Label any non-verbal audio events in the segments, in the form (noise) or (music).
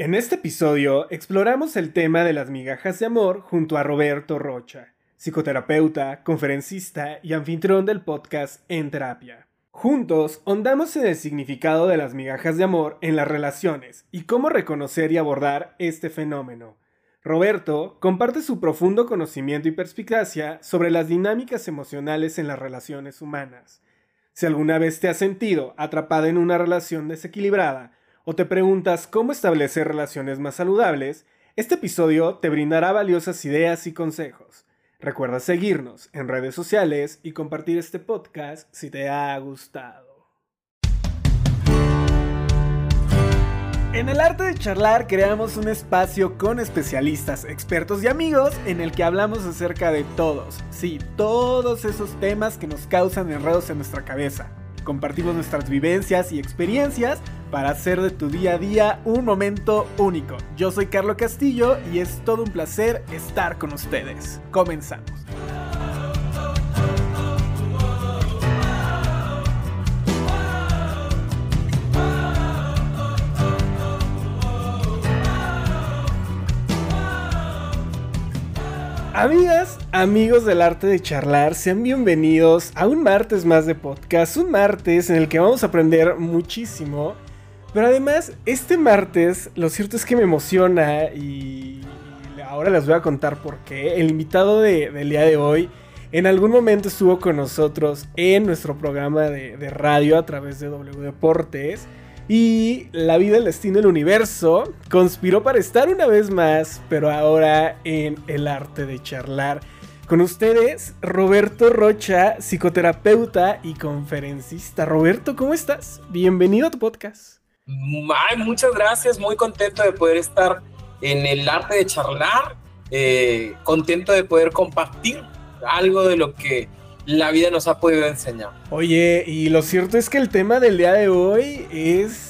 En este episodio exploramos el tema de las migajas de amor junto a Roberto Rocha, psicoterapeuta, conferencista y anfitrión del podcast En Terapia. Juntos hondamos en el significado de las migajas de amor en las relaciones y cómo reconocer y abordar este fenómeno. Roberto comparte su profundo conocimiento y perspicacia sobre las dinámicas emocionales en las relaciones humanas. Si alguna vez te has sentido atrapada en una relación desequilibrada, o te preguntas cómo establecer relaciones más saludables, este episodio te brindará valiosas ideas y consejos. Recuerda seguirnos en redes sociales y compartir este podcast si te ha gustado. En el arte de charlar creamos un espacio con especialistas, expertos y amigos en el que hablamos acerca de todos, sí, todos esos temas que nos causan enredos en nuestra cabeza Compartimos nuestras vivencias y experiencias para hacer de tu día a día un momento único. Yo soy Carlo Castillo y es todo un placer estar con ustedes. Comenzamos. Amigas, amigos del arte de charlar, sean bienvenidos a un martes más de podcast, un martes en el que vamos a aprender muchísimo, pero además este martes lo cierto es que me emociona y ahora les voy a contar por qué. El invitado del día de hoy en algún momento estuvo con nosotros en nuestro programa de, de radio a través de W Deportes. Y la vida, el destino, el universo conspiró para estar una vez más, pero ahora en el arte de charlar. Con ustedes, Roberto Rocha, psicoterapeuta y conferencista. Roberto, ¿cómo estás? Bienvenido a tu podcast. muchas gracias, muy contento de poder estar en el arte de charlar, eh, contento de poder compartir algo de lo que la vida nos ha podido enseñar. Oye, y lo cierto es que el tema del día de hoy es,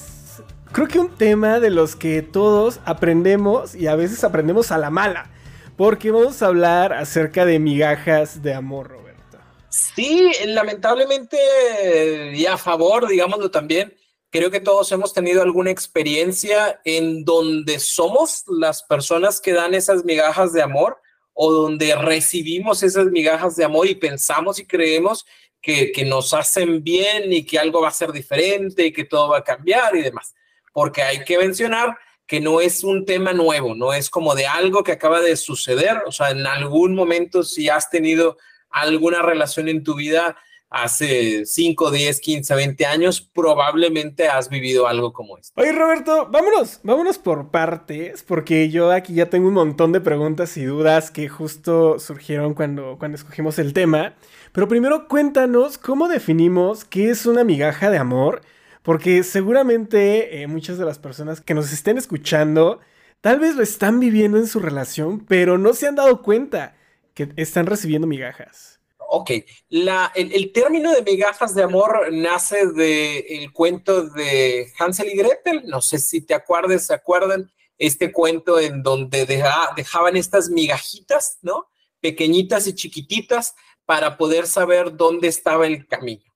creo que un tema de los que todos aprendemos y a veces aprendemos a la mala, porque vamos a hablar acerca de migajas de amor, Roberto. Sí, lamentablemente, y a favor, digámoslo también, creo que todos hemos tenido alguna experiencia en donde somos las personas que dan esas migajas de amor o donde recibimos esas migajas de amor y pensamos y creemos que, nos hacen bien y que algo va a ser diferente y que todo va a cambiar y demás. Porque hay que mencionar que no es un tema nuevo, no es como de algo que acaba de suceder, o sea, en algún momento si has tenido alguna relación en tu vida hace 5, 10, 15, 20 años, probablemente has vivido algo como esto. Oye, Roberto, vámonos, vámonos por partes, porque yo aquí ya tengo un montón de preguntas y dudas que justo surgieron cuando, cuando escogimos el tema. Pero primero cuéntanos cómo definimos qué es una migaja de amor, porque seguramente eh, muchas de las personas que nos estén escuchando tal vez lo están viviendo en su relación, pero no se han dado cuenta que están recibiendo migajas. Ok, el, término de migajas de amor nace del cuento de Hansel y Gretel. No sé si te acuerdes, se acuerdan, este cuento en donde dejaban estas migajitas, ¿no? Pequeñitas y chiquititas para poder saber dónde estaba el camino.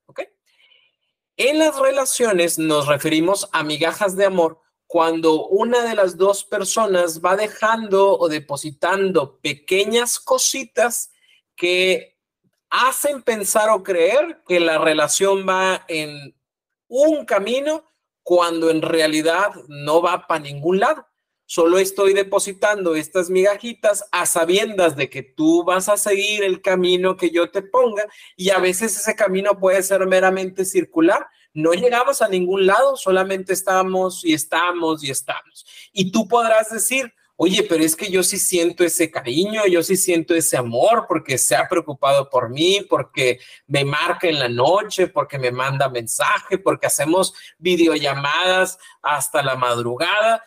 En las relaciones nos referimos a migajas de amor cuando una de las dos personas va dejando o depositando pequeñas cositas que hacen pensar o creer que la relación va en un camino cuando en realidad no va para ningún lado. Solo estoy depositando estas migajitas a sabiendas de que tú vas a seguir el camino que yo te ponga y a veces ese camino puede ser meramente circular. No llegamos a ningún lado, solamente estamos y estamos y estamos. Y tú podrás decir, oye, pero es que yo sí siento ese cariño, yo sí siento ese amor porque se ha preocupado por mí, porque me marca en la noche, porque me manda mensaje, porque hacemos videollamadas hasta la madrugada,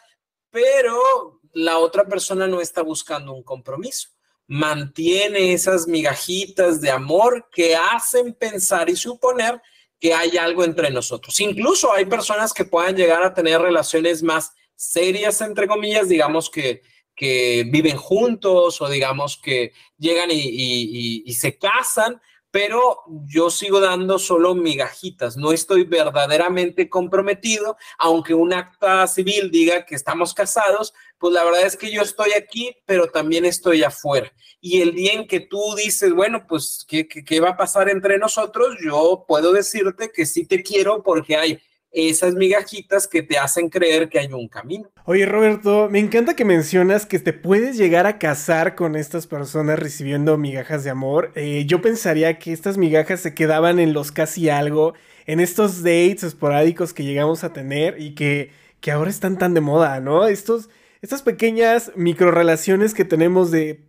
pero la otra persona no está buscando un compromiso. Mantiene esas migajitas de amor que hacen pensar y suponer que hay algo entre nosotros. Incluso hay personas que puedan llegar a tener relaciones más serias, entre comillas, digamos que, que viven juntos o digamos que llegan y, se casan, pero yo sigo dando solo migajitas, no estoy verdaderamente comprometido, aunque un acta civil diga que estamos casados, pues la verdad es que yo estoy aquí, pero también estoy afuera. Y el día en que tú dices, bueno, pues, ¿qué, qué, va a pasar entre nosotros? Yo puedo decirte que sí te quiero porque hay esas migajitas que te hacen creer que hay un camino. Oye, Roberto, me encanta que mencionas que te puedes llegar a casar con estas personas recibiendo migajas de amor. Eh, yo pensaría que estas migajas se quedaban en los casi algo, en estos dates esporádicos que llegamos a tener y que, que ahora están tan de moda, ¿no? Estos, estas pequeñas microrelaciones que tenemos de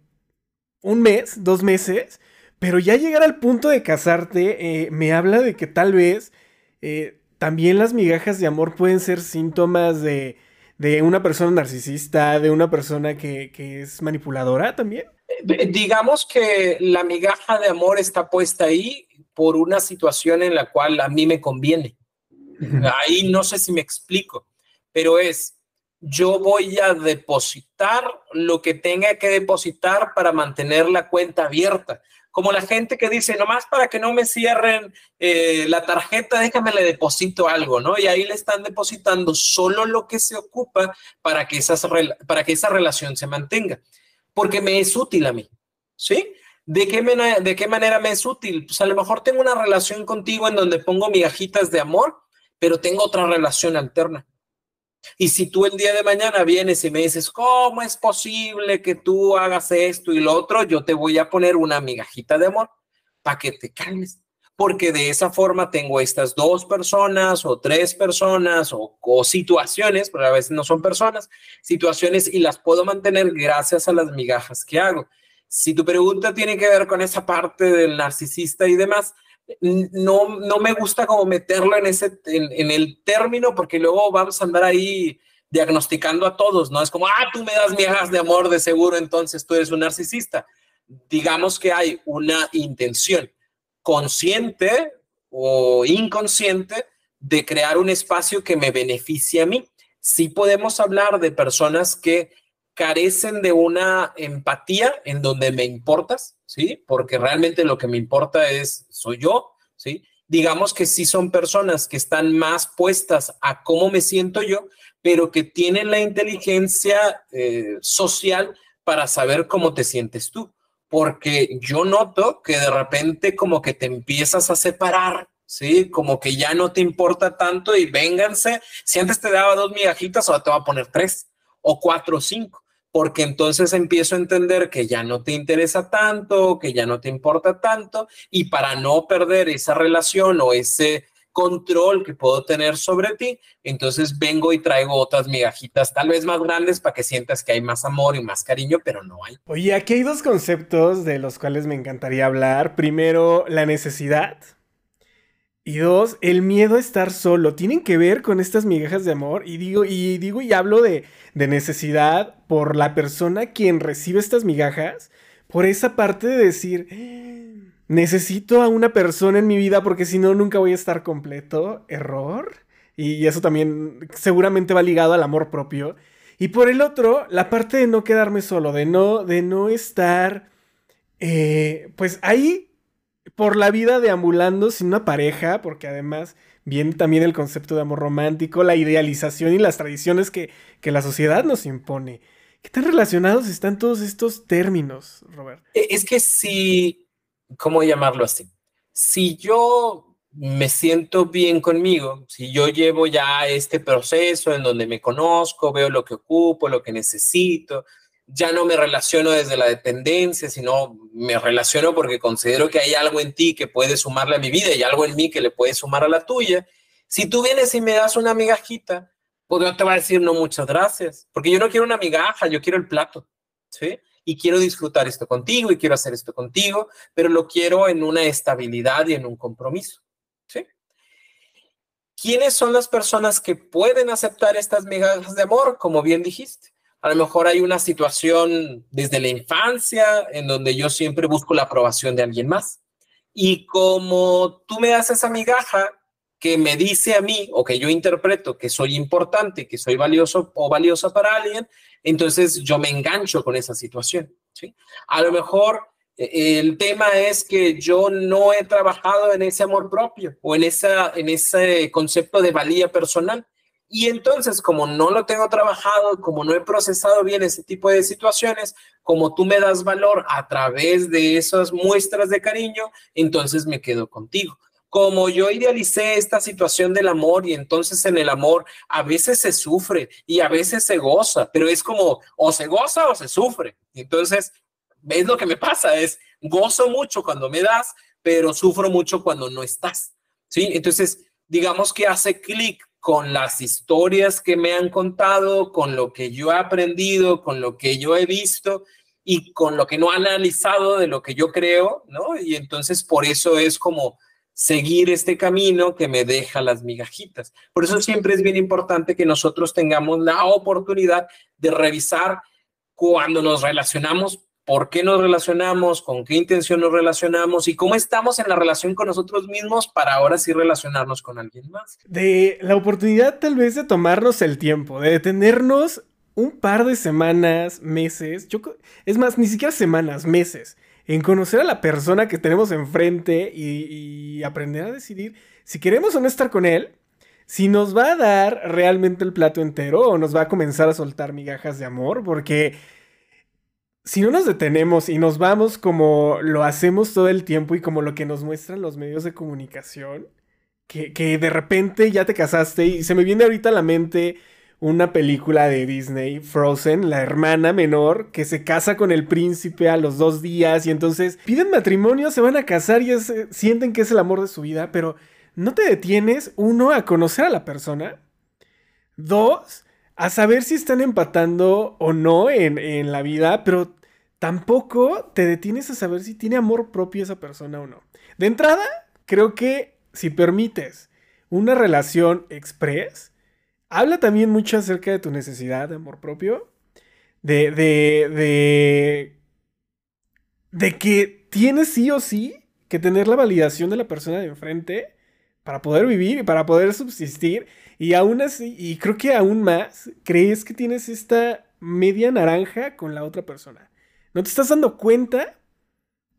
un mes, dos meses, pero ya llegar al punto de casarte eh, me habla de que tal vez... Eh, también las migajas de amor pueden ser síntomas de, una persona narcisista, de una persona que, es manipuladora también. Eh, digamos que la migaja de amor está puesta ahí por una situación en la cual a mí me conviene. Ahí no sé si me explico, pero es, yo voy a depositar lo que tenga que depositar para mantener la cuenta abierta como la gente que dice, nomás para que no me cierren eh, la tarjeta, déjame le deposito algo, ¿no? Y ahí le están depositando solo lo que se ocupa para que, esas, para que esa relación se mantenga, porque me es útil a mí, ¿sí? ¿De qué, ¿De qué manera me es útil? Pues a lo mejor tengo una relación contigo en donde pongo migajitas de amor, pero tengo otra relación alterna. Y si tú el día de mañana vienes y me dices, ¿cómo es posible que tú hagas esto y lo otro? Yo te voy a poner una migajita de amor para que te calmes. Porque de esa forma tengo estas dos personas o tres personas o, o situaciones, pero a veces no son personas, situaciones y las puedo mantener gracias a las migajas que hago. Si tu pregunta tiene que ver con esa parte del narcisista y demás, no, no me gusta como meterlo en, ese, en, el término porque luego vamos a andar ahí diagnosticando a todos, ¿no? Es como, ah, tú me das migajas de amor de seguro, entonces tú eres un narcisista. Digamos que hay una intención consciente o inconsciente de crear un espacio que me beneficie a mí. Sí podemos hablar de personas que carecen de una empatía en donde me importas, ¿sí? Porque realmente lo que me importa es, soy yo, ¿sí? Digamos que sí son personas que están más puestas a cómo me siento yo, pero que tienen la inteligencia eh, social para saber cómo te sientes tú. Porque yo noto que de repente como que te empiezas a separar, ¿sí? Como que ya no te importa tanto y vénganse. Si antes te daba dos migajitas, ahora te va a poner tres o cuatro o cinco porque entonces empiezo a entender que ya no te interesa tanto, que ya no te importa tanto, y para no perder esa relación o ese control que puedo tener sobre ti, entonces vengo y traigo otras migajitas, tal vez más grandes, para que sientas que hay más amor y más cariño, pero no hay. Oye, aquí hay dos conceptos de los cuales me encantaría hablar. Primero, la necesidad y dos, el miedo a estar solo. Tienen que ver con estas migajas de amor. Y digo, y digo, y hablo de, de necesidad por la persona quien recibe estas migajas. Por esa parte de decir, necesito a una persona en mi vida porque si no, nunca voy a estar completo. Error. Y eso también seguramente va ligado al amor propio. Y por el otro, la parte de no quedarme solo, de no, de no estar, eh, pues ahí por la vida deambulando sin una pareja, porque además viene también el concepto de amor romántico, la idealización y las tradiciones que, que la sociedad nos impone. ¿Qué tan relacionados están todos estos términos, Robert? E, es que si, ¿cómo llamarlo así? Si yo me siento bien conmigo, si yo llevo ya este proceso en donde me conozco, veo lo que ocupo, lo que necesito, ya no me relaciono desde la dependencia, sino me relaciono porque considero que hay algo en ti que puede sumarle a mi vida y algo en mí que le puede sumar a la tuya. Si tú vienes y me das una migajita, pues yo te voy a decir no muchas gracias, porque yo no quiero una migaja, yo quiero el plato, ¿sí? Y quiero disfrutar esto contigo y quiero hacer esto contigo, pero lo quiero en una estabilidad y en un compromiso, ¿sí? ¿Quiénes son las personas que pueden aceptar estas migajas de amor? Como bien dijiste, a lo mejor hay una situación desde la infancia en donde yo siempre busco la aprobación de alguien más. Y como tú me das esa migaja que me dice a mí o que yo interpreto que soy importante, que soy valioso o valiosa para alguien, entonces yo me engancho con esa situación. ¿sí? A lo mejor E, el tema es que yo no he trabajado en ese amor propio o en, esa, en ese concepto de valía personal. Y entonces, como no lo tengo trabajado, como no he procesado bien ese tipo de situaciones, como tú me das valor a través de esas muestras de cariño, entonces me quedo contigo. Como yo idealicé esta situación del amor y entonces en el amor a veces se sufre y a veces se goza, pero es como o se goza o se sufre. Entonces, ¿ves lo que me pasa? Es gozo mucho cuando me das, pero sufro mucho cuando no estás. ¿Sí? Entonces, digamos que hace clic con las historias que me han contado, con lo que yo he aprendido, con lo que yo he visto y con lo que no han analizado de lo que yo creo, ¿no? Y entonces por eso es como seguir este camino que me deja las migajitas. Por eso siempre es bien importante que nosotros tengamos la oportunidad de revisar cuando nos relacionamos por qué nos relacionamos, con qué intención nos relacionamos y cómo estamos en la relación con nosotros mismos para ahora sí relacionarnos con alguien más. De la oportunidad tal vez de tomarnos el tiempo, de detenernos un par de semanas, meses, yo, es más, ni siquiera semanas, meses, en conocer a la persona que tenemos enfrente y, y aprender a decidir si queremos o no estar con él, si nos va a dar realmente el plato entero o nos va a comenzar a soltar migajas de amor, porque si no nos detenemos y nos vamos como lo hacemos todo el tiempo y como lo que nos muestran los medios de comunicación, que, de repente ya te casaste y se me viene ahorita a la mente una película de Disney, Frozen, la hermana menor que se casa con el príncipe a los dos días y entonces piden matrimonio, se van a casar y sienten que es el amor de su vida, pero no te detienes, uno, a conocer a la persona, dos, a saber si están empatando o no en, en la vida, pero tampoco te detienes a saber si tiene amor propio esa persona o no. De entrada, creo que si permites una relación express, habla también mucho acerca de tu necesidad de amor propio, de, de, de, de que tienes sí o sí que tener la validación de la persona de enfrente para poder vivir y para poder subsistir. Y aún así, y creo que aún más, crees que tienes esta media naranja con la otra persona. No te estás dando cuenta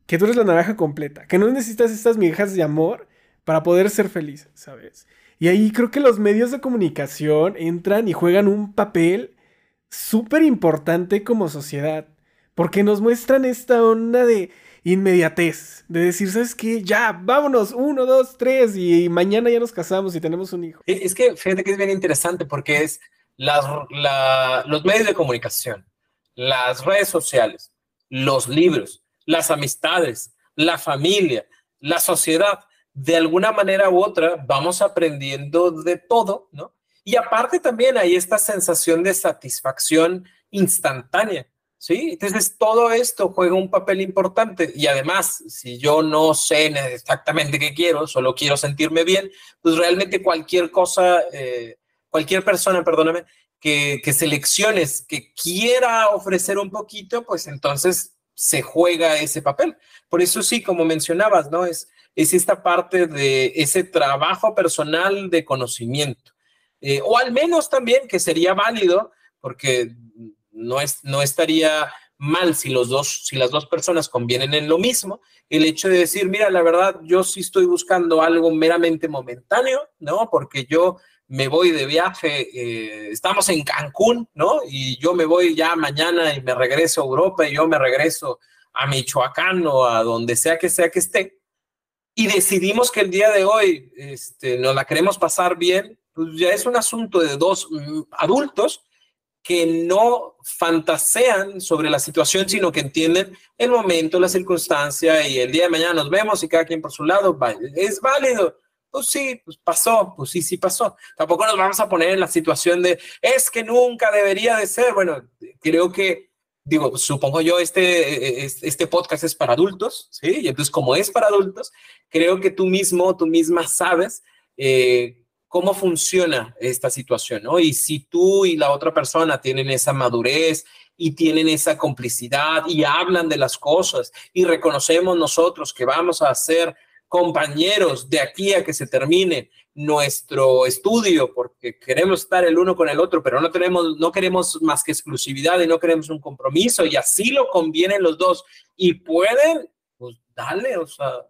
que tú eres la naranja completa, que no necesitas estas migajas de amor para poder ser feliz, ¿sabes? Y ahí creo que los medios de comunicación entran y juegan un papel súper importante como sociedad, porque nos muestran esta onda de inmediatez, de decir, ¿sabes qué? Ya, vámonos, uno, dos, tres, y mañana ya nos casamos y tenemos un hijo. Es que fíjate que es bien interesante porque es los medios de comunicación, las redes sociales, los libros, las amistades, la familia, la sociedad. De alguna manera u otra vamos aprendiendo de todo, ¿no? Y aparte también hay esta sensación de satisfacción instantánea, ¿sí? Entonces todo esto juega un papel importante y además, si yo no sé exactamente qué quiero, solo quiero sentirme bien, pues realmente cualquier cosa, eh, cualquier persona, perdóname, que, selecciones, que quiera ofrecer un poquito, pues entonces se juega ese papel. Por eso sí, como mencionabas, ¿no? Es, es esta parte de ese trabajo personal de conocimiento. Eh, o al menos también que sería válido, porque no, es, no estaría mal si, los dos, si las dos personas convienen en lo mismo, el hecho de decir, mira, la verdad, yo sí estoy buscando algo meramente momentáneo, ¿no? Porque yo me voy de viaje, eh, estamos en Cancún, ¿no? Y yo me voy ya mañana y me regreso a Europa y yo me regreso a Michoacán o a donde sea que sea que esté. Y decidimos que el día de hoy este, nos la queremos pasar bien, pues ya es un asunto de dos mm, adultos que no fantasean sobre la situación, sino que entienden el momento, la circunstancia y el día de mañana nos vemos y cada quien por su lado. Es válido pues sí, pues pasó, pues sí, sí pasó. Tampoco nos vamos a poner en la situación de, es que nunca debería de ser. Bueno, creo que, digo, supongo yo, este, este podcast es para adultos, ¿sí? Y entonces, como es para adultos, creo que tú mismo, tú misma sabes eh, cómo funciona esta situación, ¿no? Y si tú y la otra persona tienen esa madurez y tienen esa complicidad y hablan de las cosas y reconocemos nosotros que vamos a hacer compañeros de aquí a que se termine nuestro estudio porque queremos estar el uno con el otro, pero no tenemos, no queremos más que exclusividad y no queremos un compromiso y así lo convienen los dos y pueden, pues dale, o sea,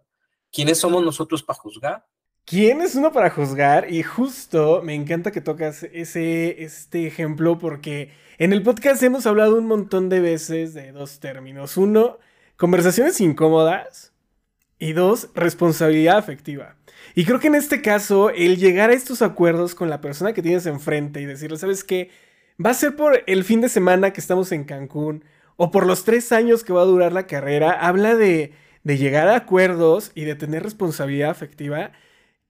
¿quiénes somos nosotros para juzgar? ¿Quién es uno para juzgar? Y justo me encanta que tocas ese, este ejemplo porque en el podcast hemos hablado un montón de veces de dos términos. Uno, conversaciones incómodas y dos, responsabilidad afectiva. Y creo que en este caso, el llegar a estos acuerdos con la persona que tienes enfrente y decirle, ¿sabes qué? Va a ser por el fin de semana que estamos en Cancún o por los tres años que va a durar la carrera, habla de, de llegar a acuerdos y de tener responsabilidad afectiva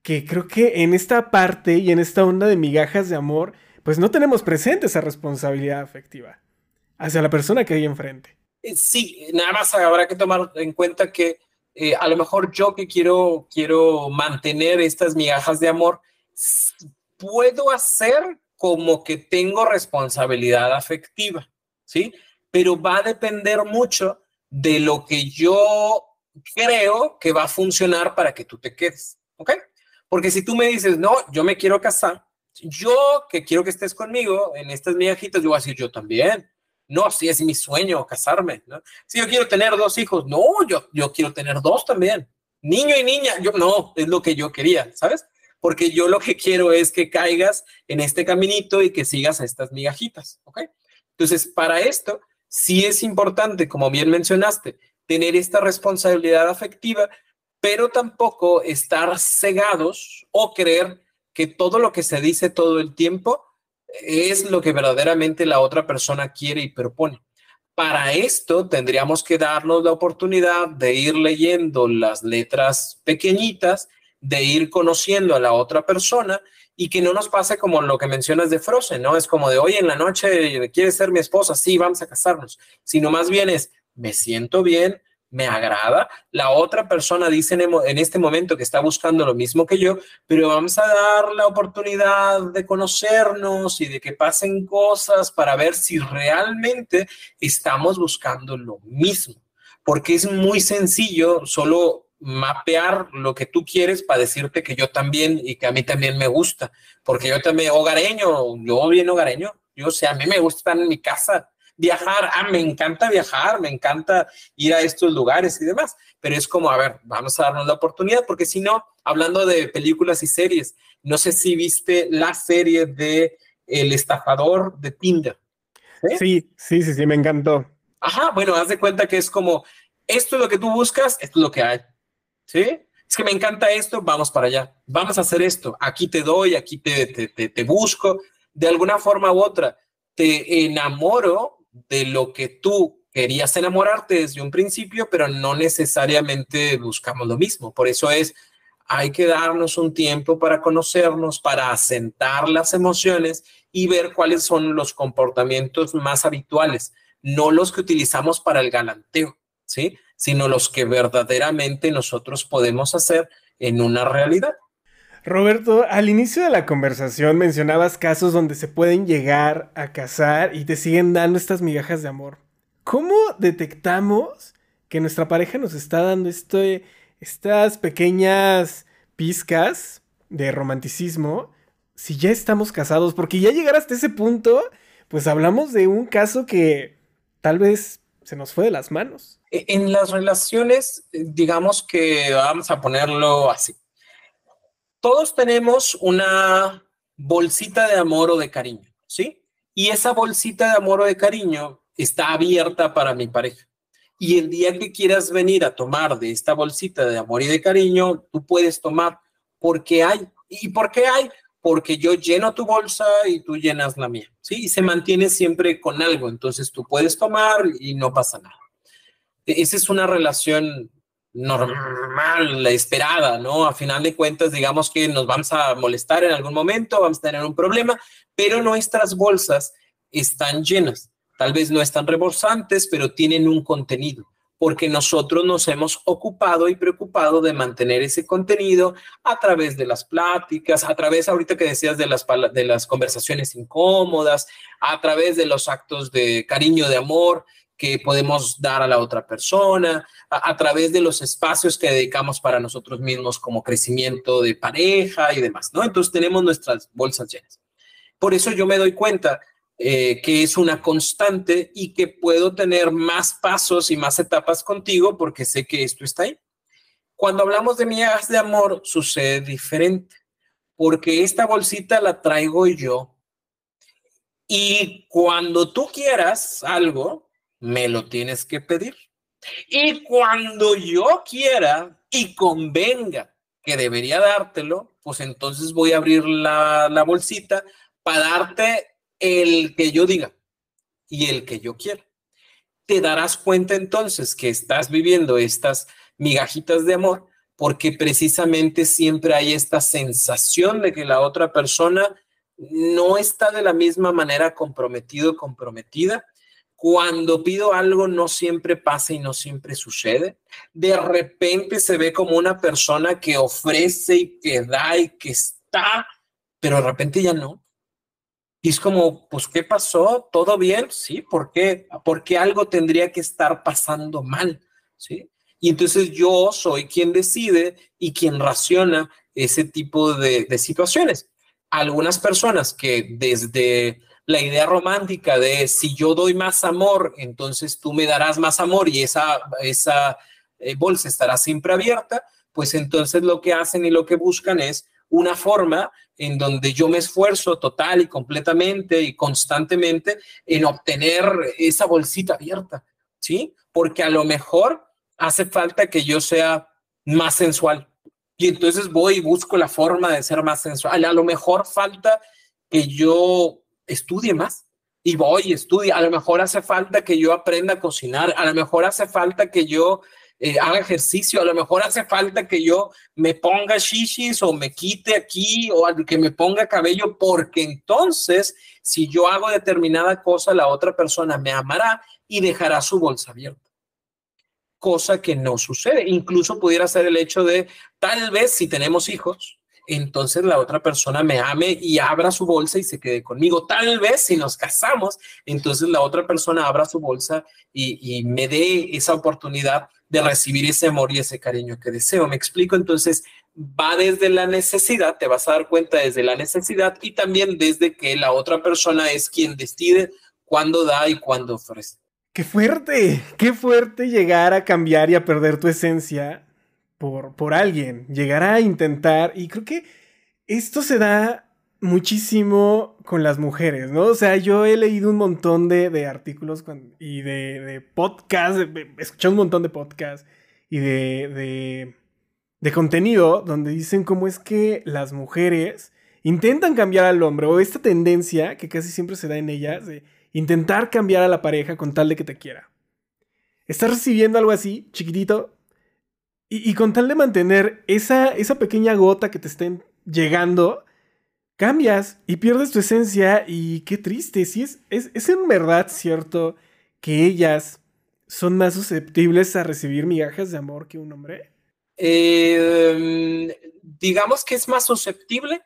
que creo que en esta parte y en esta onda de migajas de amor, pues no tenemos presente esa responsabilidad afectiva hacia la persona que hay enfrente. Eh, sí, nada más habrá que tomar en cuenta que eh, a lo mejor yo que quiero, quiero mantener estas migajas de amor, puedo hacer como que tengo responsabilidad afectiva, ¿sí? Pero va a depender mucho de lo que yo creo que va a funcionar para que tú te quedes, ¿ok? Porque si tú me dices, no, yo me quiero casar, yo que quiero que estés conmigo en estas migajitas, yo voy a decir, yo también. No, si es mi sueño casarme, ¿no? Si yo quiero tener dos hijos, no, yo, yo quiero tener dos también. Niño y niña, yo no, es lo que yo quería, ¿sabes? Porque yo lo que quiero es que caigas en este caminito y que sigas a estas migajitas, ¿ok? Entonces, para esto, sí es importante, como bien mencionaste, tener esta responsabilidad afectiva pero tampoco estar cegados o creer que todo lo que se dice todo el tiempo es lo que verdaderamente la otra persona quiere y propone. Para esto tendríamos que darnos la oportunidad de ir leyendo las letras pequeñitas, de ir conociendo a la otra persona y que no nos pase como lo que mencionas de Frozen, ¿no? Es como de hoy en la noche, ¿quieres ser mi esposa? Sí, vamos a casarnos. Sino más bien es, me siento bien, me agrada. La otra persona dice en, este momento que está buscando lo mismo que yo, pero vamos a dar la oportunidad de conocernos y de que pasen cosas para ver si realmente estamos buscando lo mismo. Porque es muy sencillo solo mapear lo que tú quieres para decirte que yo también y que a mí también me gusta. Porque yo también, hogareño, yo bien hogareño, yo sé, a mí me gusta en mi casa viajar, ah, me encanta viajar, me encanta ir a estos lugares y demás, pero es como, a ver, vamos a darnos la oportunidad, porque si no, hablando de películas y series, no sé si viste la serie de El estafador de Tinder. Sí, sí, sí, sí, me encantó. Ajá, bueno, haz de cuenta que es como, esto es lo que tú buscas, esto es lo que hay. ¿Sí? Es que me encanta esto, vamos para allá. Vamos a hacer esto. Aquí te doy, aquí te, te, te busco. De alguna forma u otra, te enamoro de lo que tú querías enamorarte desde un principio, pero no necesariamente buscamos lo mismo. Por eso es, hay que darnos un tiempo para conocernos, para asentar las emociones y ver cuáles son los comportamientos más habituales, no los que utilizamos para el galanteo, ¿sí? Sino los que verdaderamente nosotros podemos hacer en una realidad. Roberto, al inicio de la conversación mencionabas casos donde se pueden llegar a casar y te siguen dando estas migajas de amor. ¿Cómo detectamos que nuestra pareja nos está dando este, estas pequeñas pizcas de romanticismo si ya estamos casados? Porque ya llegar hasta ese punto, pues hablamos de un caso que tal vez se nos fue de las manos. E, en las relaciones, digamos que vamos a ponerlo así todos tenemos una bolsita de amor o de cariño, ¿sí? Y esa bolsita de amor o de cariño está abierta para mi pareja. Y el día que quieras venir a tomar de esta bolsita de amor y de cariño, tú puedes tomar porque hay. ¿Y por qué hay? Porque yo lleno tu bolsa y tú llenas la mía, ¿sí? Y se mantiene siempre con algo. Entonces tú puedes tomar y no pasa nada. E-, esa es una relación normal, la esperada, ¿no? A final de cuentas, digamos que nos vamos a molestar en algún momento, vamos a tener un problema, pero nuestras bolsas están llenas. Tal vez no están rebosantes, pero tienen un contenido, porque nosotros nos hemos ocupado y preocupado de mantener ese contenido a través de las pláticas, a través, ahorita que decías, de las, de las conversaciones incómodas, a través de los actos de cariño, de amor, que podemos dar a la otra persona, a, través de los espacios que dedicamos para nosotros mismos como crecimiento de pareja y demás, ¿no? Entonces tenemos nuestras bolsas llenas. Por eso yo me doy cuenta eh, que es una constante y que puedo tener más pasos y más etapas contigo porque sé que esto está ahí. Cuando hablamos de migas de amor, sucede diferente, porque esta bolsita la traigo yo. Y cuando tú quieras algo, me lo tienes que pedir. Y cuando yo quiera y convenga que debería dártelo, pues entonces voy a abrir la, la bolsita para darte el que yo diga y el que yo quiera. Te darás cuenta entonces que estás viviendo estas migajitas de amor porque precisamente siempre hay esta sensación de que la otra persona no está de la misma manera comprometido, comprometida. Cuando pido algo no siempre pasa y no siempre sucede. De repente se ve como una persona que ofrece y que da y que está, pero de repente ya no. Y es como, pues, ¿qué pasó? ¿Todo bien? Sí, ¿por qué? Porque algo tendría que estar pasando mal, ¿sí? Y entonces yo soy quien decide y quien raciona ese tipo de, de situaciones. Algunas personas que desde la idea romántica de si yo doy más amor, entonces tú me darás más amor y esa, esa eh, bolsa estará siempre abierta, pues entonces lo que hacen y lo que buscan es una forma en donde yo me esfuerzo total y completamente y constantemente en obtener esa bolsita abierta, ¿sí? Porque a lo mejor hace falta que yo sea más sensual. Y entonces voy y busco la forma de ser más sensual. A lo mejor falta que yo estudie más y voy y estudio. A lo mejor hace falta que yo aprenda a cocinar. A lo mejor hace falta que yo eh, haga ejercicio, a lo mejor hace falta que yo me ponga shishis o me quite aquí o que me ponga cabello, porque entonces si yo hago determinada cosa, la otra persona me amará y dejará su bolsa abierta. Cosa que no sucede. Incluso pudiera ser el hecho de, tal vez si tenemos hijos, entonces la otra persona me ame y abra su bolsa y se quede conmigo. Tal vez si nos casamos, entonces la otra persona abra su bolsa y, me dé esa oportunidad de recibir ese amor y ese cariño que deseo. ¿Me explico? Entonces, va desde la necesidad, te vas a dar cuenta desde la necesidad y también desde que la otra persona es quien decide cuándo da y cuándo ofrece. Qué fuerte, qué fuerte llegar a cambiar y a perder tu esencia por, por alguien, llegar a intentar, y creo que esto se da muchísimo con las mujeres, ¿no? O sea, yo he leído un montón de, artículos y de, de podcasts, he escuchado un montón de podcasts y de, de, contenido donde dicen cómo es que las mujeres intentan cambiar al hombre o esta tendencia que casi siempre se da en ellas de intentar cambiar a la pareja con tal de que te quiera. Estás recibiendo algo así, chiquitito, y, con tal de mantener esa, esa pequeña gota que te estén llegando, cambias y pierdes tu esencia y qué triste, sí es, es, en verdad cierto que ellas son más susceptibles a recibir migajas de amor que un hombre. Em, digamos que es más susceptible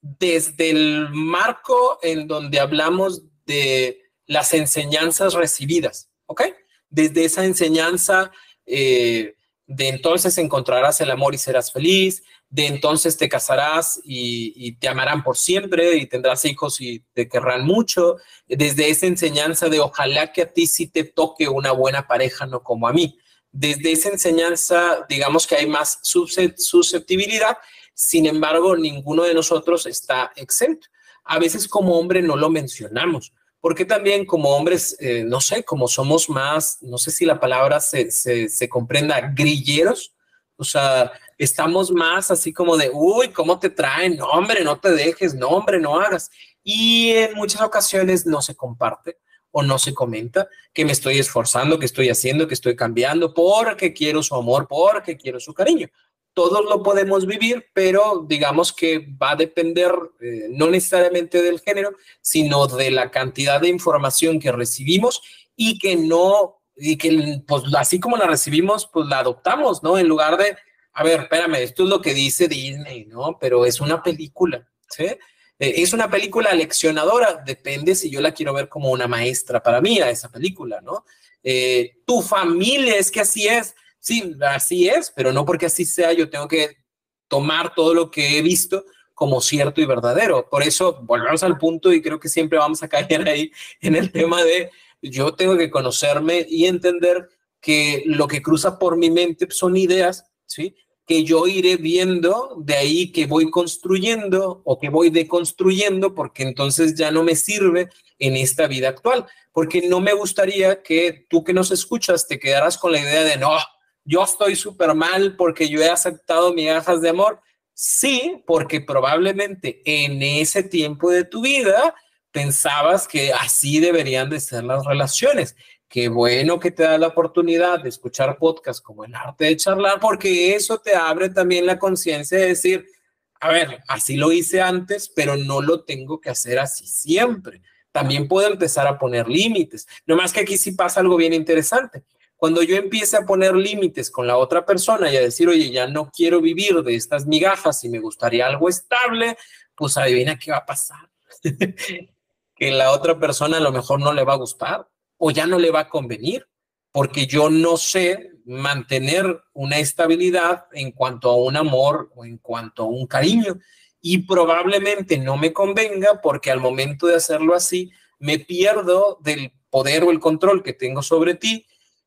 desde el marco en donde hablamos de las enseñanzas recibidas, ¿ok? Desde esa enseñanza eh, de entonces encontrarás el amor y serás feliz, de entonces te casarás y, te amarán por siempre y tendrás hijos y te querrán mucho, desde esa enseñanza de ojalá que a ti sí te toque una buena pareja, no como a mí. Desde esa enseñanza, digamos que hay más susceptibilidad, sin embargo, ninguno de nosotros está exento. A veces como hombre no lo mencionamos, porque también como hombres, eh, no sé, como somos más, no sé si la palabra se, se, se comprenda, grilleros, o sea, estamos más así como de, uy, ¿cómo te traen? No, hombre, no te dejes, no, hombre, no hagas. Y en muchas ocasiones no se comparte o no se comenta que me estoy esforzando, que estoy haciendo, que estoy cambiando, porque quiero su amor, porque quiero su cariño. Todos lo podemos vivir, pero digamos que va a depender eh, no necesariamente del género, sino de la cantidad de información que recibimos y que no, y que pues así como la recibimos, pues la adoptamos, ¿no? En lugar de a ver, espérame, esto es lo que dice Disney, ¿no? Pero es una película, ¿sí? Eh, ¿Es una película leccionadora? Depende si yo la quiero ver como una maestra para mí a esa película, ¿no? Eh, tu familia es que así es. Sí, así es, pero no porque así sea, yo tengo que tomar todo lo que he visto como cierto y verdadero. Por eso volvemos al punto y creo que siempre vamos a (laughs) caer ahí en el tema de yo tengo que conocerme y entender que lo que cruza por mi mente son ideas, ¿sí? Que yo iré viendo, de ahí que voy construyendo o que voy deconstruyendo, porque entonces ya no me sirve en esta vida actual. Porque no me gustaría que tú que nos escuchas te quedaras con la idea de, no, yo estoy súper mal porque yo he aceptado migajas de amor. Sí, porque probablemente en ese tiempo de tu vida pensabas que así deberían de ser las relaciones. Qué bueno que te da la oportunidad de escuchar podcasts como El arte de charlar, porque eso te abre también la conciencia de decir, a ver, así lo hice antes, pero no lo tengo que hacer así siempre. También puedo empezar a poner límites. No más que aquí sí pasa algo bien interesante. Cuando yo empiece a poner límites con la otra persona y a decir, oye, ya no quiero vivir de estas migajas y me gustaría algo estable, pues adivina qué va a pasar. (laughs) que la otra persona a lo mejor no le va a gustar o ya no le va a convenir, porque yo no sé mantener una estabilidad en cuanto a un amor o en cuanto a un cariño. Y probablemente no me convenga porque al momento de hacerlo así, me pierdo del poder o el control que tengo sobre ti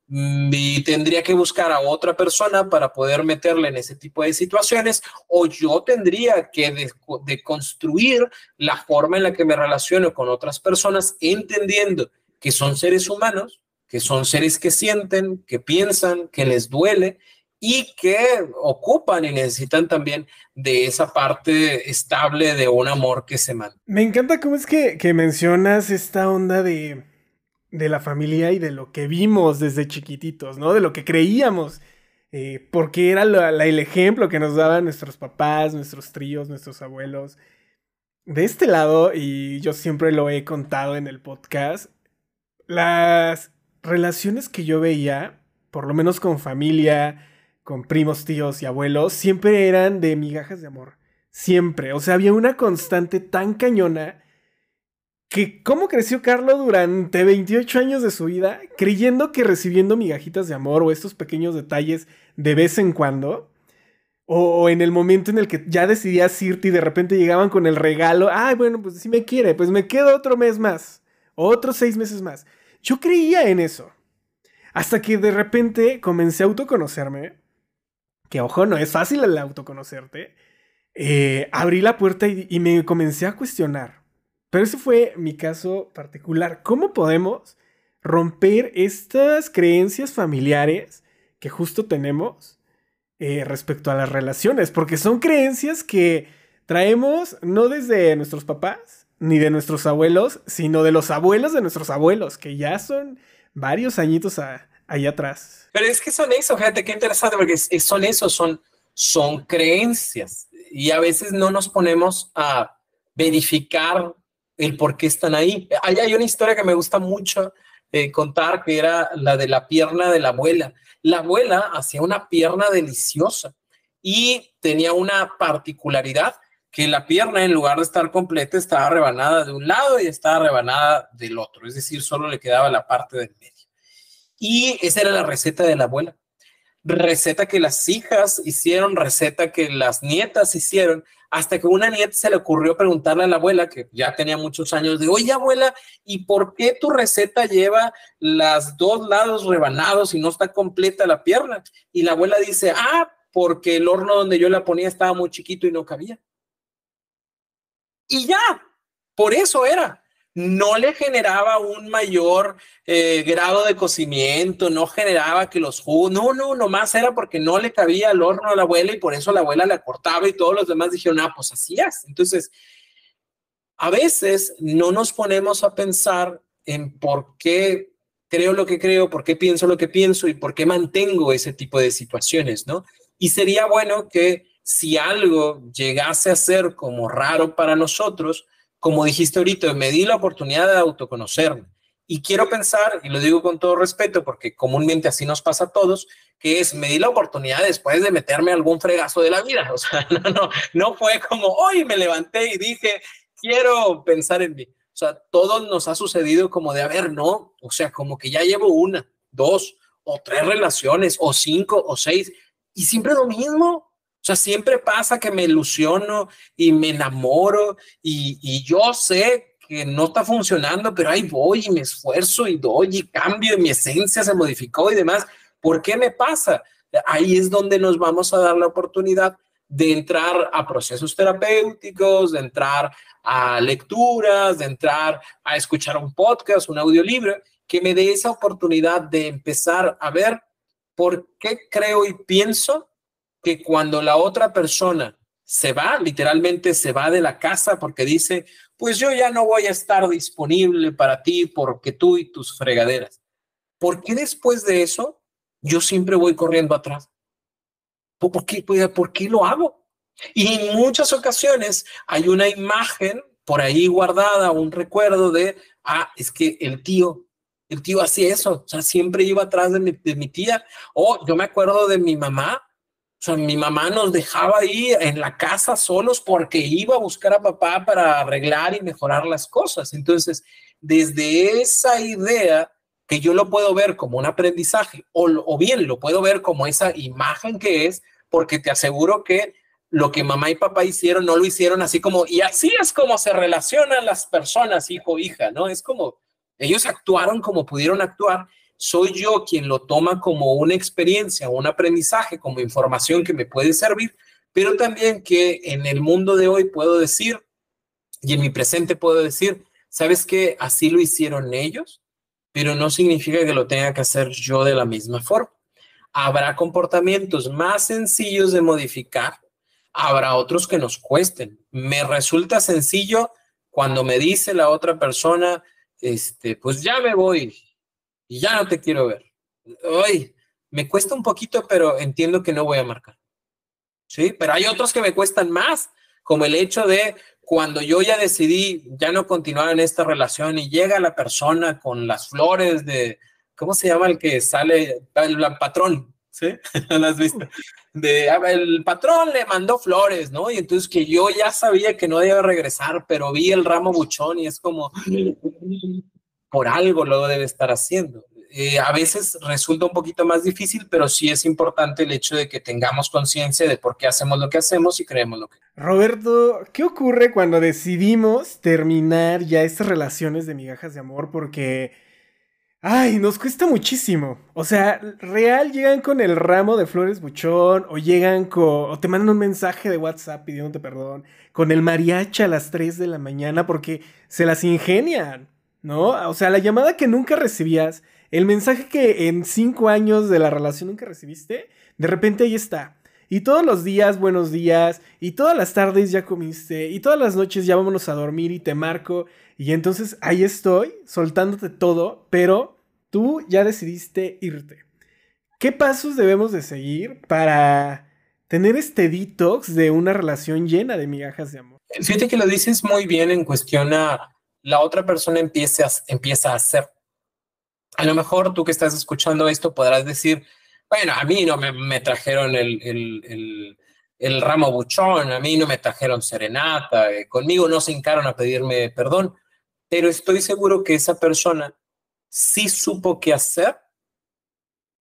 y tendría que buscar a otra persona para poder meterle en ese tipo de situaciones o yo tendría que deconstruir de la forma en la que me relaciono con otras personas entendiendo que son seres humanos, que son seres que sienten, que piensan, que les duele y que ocupan y necesitan también de esa parte estable de un amor que se mantiene. Me encanta cómo es que, que mencionas esta onda de de la familia y de lo que vimos desde chiquititos, ¿no? De lo que creíamos, eh, porque era el ejemplo que nos daban nuestros papás, nuestros tríos, nuestros abuelos. De este lado, y yo siempre lo he contado en el podcast, las relaciones que yo veía, por lo menos con familia, con primos, tíos y abuelos, siempre eran de migajas de amor. Siempre. O sea, había una constante tan cañona que cómo creció Carlo durante 28 años de su vida creyendo que recibiendo migajitas de amor o estos pequeños detalles de vez en cuando, o, en el momento en el que ya decidías irte y de repente llegaban con el regalo, ay, bueno, pues si me quiere, pues me quedo otro mes más, otros seis meses más. Yo creía en eso. Hasta que de repente comencé a autoconocerme, que ojo, no es fácil el autoconocerte, eh, abrí la puerta y me comencé a cuestionar. Pero ese fue mi caso particular. ¿Cómo podemos romper estas creencias familiares que justo tenemos eh, respecto a las relaciones? Porque son creencias que traemos no desde nuestros papás ni de nuestros abuelos, sino de los abuelos de nuestros abuelos, que ya son varios añitos ahí atrás. Pero es que son eso, fíjate qué interesante, porque son eso, son, son creencias. Y a veces no nos ponemos a verificar el por qué están ahí. Hay, una historia que me gusta mucho eh, contar, que era la de la pierna de la abuela. La abuela hacía una pierna deliciosa y tenía una particularidad que la pierna en lugar de estar completa estaba rebanada de un lado y estaba rebanada del otro, es decir, solo le quedaba la parte del medio. Y esa era la receta de la abuela. Receta que las hijas hicieron, receta que las nietas hicieron, hasta que una nieta se le ocurrió preguntarle a la abuela, que ya tenía muchos años, de, oye abuela, ¿y por qué tu receta lleva las dos lados rebanados y no está completa la pierna? Y la abuela dice, ah, porque el horno donde yo la ponía estaba muy chiquito y no cabía. Y ya, por eso era no le generaba un mayor eh, grado de cocimiento, no generaba que los jugos, no, no, nomás era porque no le cabía al horno a la abuela y por eso la abuela la cortaba y todos los demás dijeron, ah, pues así es. Entonces, a veces no nos ponemos a pensar en por qué creo lo que creo, por qué pienso lo que pienso y por qué mantengo ese tipo de situaciones, ¿no? Y sería bueno que si algo llegase a ser como raro para nosotros, como dijiste ahorita, me di la oportunidad de autoconocerme. Y quiero pensar, y lo digo con todo respeto, porque comúnmente así nos pasa a todos, que es, me di la oportunidad después de meterme algún fregazo de la vida. (laughs) O sea, no, no, no fue como, hoy me levanté y dije, quiero pensar en mí. O sea, todo nos ha sucedido como de, a ver, no, o sea, como que ya llevo una, dos o tres relaciones o cinco o seis y siempre lo mismo. Sea, siempre pasa que me ilusiono y me enamoro y, y yo sé que no está funcionando, pero ahí voy y me esfuerzo y doy y cambio y mi esencia se modificó y demás. ¿Por qué me pasa? Ahí es donde nos vamos a dar la oportunidad de entrar a procesos terapéuticos, de entrar a lecturas, de entrar a escuchar un podcast, un audiolibro, que me dé esa oportunidad de empezar a ver por qué creo y pienso que cuando la otra persona se va, literalmente se va de la casa porque dice, pues yo ya no voy a estar disponible para ti porque tú y tus fregaderas. ¿Por qué después de eso yo siempre voy corriendo atrás? ¿Por qué, ¿Por qué lo hago? Y en muchas ocasiones hay una imagen por ahí guardada, un recuerdo de, ah, es que el tío, el tío hacía eso, o sea, siempre iba atrás de mi, de mi tía. O yo me acuerdo de mi mamá, o sea, mi mamá nos dejaba ahí en la casa solos porque iba a buscar a papá para arreglar y mejorar las cosas. Entonces, desde esa idea que yo lo puedo ver como un aprendizaje o, o bien lo puedo ver como esa imagen que es, porque te aseguro que lo que mamá y papá hicieron no lo hicieron así como, y así es como se relacionan las personas, hijo, hija, ¿no? Es como, ellos actuaron como pudieron actuar soy yo quien lo toma como una experiencia, un aprendizaje, como información que me puede servir, pero también que en el mundo de hoy puedo decir, y en mi presente puedo decir, ¿sabes qué? Así lo hicieron ellos, pero no significa que lo tenga que hacer yo de la misma forma. Habrá comportamientos más sencillos de modificar, habrá otros que nos cuesten. Me resulta sencillo cuando me dice la otra persona, este, pues ya me voy, y ya no te quiero ver. Hoy me cuesta un poquito, pero entiendo que no voy a marcar. Sí, pero hay otros que me cuestan más, como el hecho de cuando yo ya decidí ya no continuar en esta relación y llega la persona con las flores de, ¿cómo se llama el que sale? El, patrón, ¿sí? (laughs) ¿Lo has visto? De, el patrón le mandó flores, ¿no? Y entonces que yo ya sabía que no debía regresar, pero vi el ramo buchón y es como, por algo lo debe estar haciendo. Eh, a veces resulta un poquito más difícil, pero sí es importante el hecho de que tengamos conciencia de por qué hacemos lo que hacemos y creemos lo que. Roberto, ¿qué ocurre cuando decidimos terminar ya estas relaciones de migajas de amor? Porque, ay, nos cuesta muchísimo. O sea, real llegan con el ramo de flores buchón o llegan con, o te mandan un mensaje de WhatsApp pidiéndote perdón, con el mariachi a las 3 de la mañana porque se las ingenian. ¿No? O sea, la llamada que nunca recibías, el mensaje que en cinco años de la relación nunca recibiste, de repente ahí está. Y todos los días, buenos días, y todas las tardes ya comiste, y todas las noches ya vámonos a dormir y te marco. Y entonces ahí estoy, soltándote todo, pero tú ya decidiste irte. ¿Qué pasos debemos de seguir para tener este detox de una relación llena de migajas de amor? Fíjate que lo dices muy bien en cuestión a la otra persona empiece a, empieza a hacer. A lo mejor tú que estás escuchando esto podrás decir, bueno, a mí no me, trajeron el, el, el, ramo buchón, a mí no me trajeron serenata, eh, conmigo no se hincaron a pedirme perdón, pero estoy seguro que esa persona sí supo qué hacer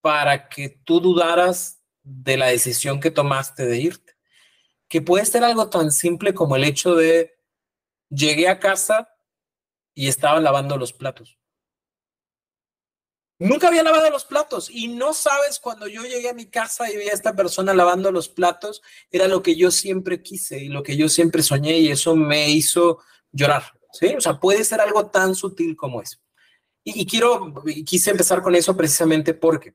para que tú dudaras de la decisión que tomaste de irte. Que puede ser algo tan simple como el hecho de llegué a casa, y estaba lavando los platos. Nunca había lavado los platos y no sabes cuando yo llegué a mi casa y vi a esta persona lavando los platos, era lo que yo siempre quise y lo que yo siempre soñé y eso me hizo llorar, ¿sí? O sea, puede ser algo tan sutil como eso. Y, quiero, y quise empezar con eso precisamente porque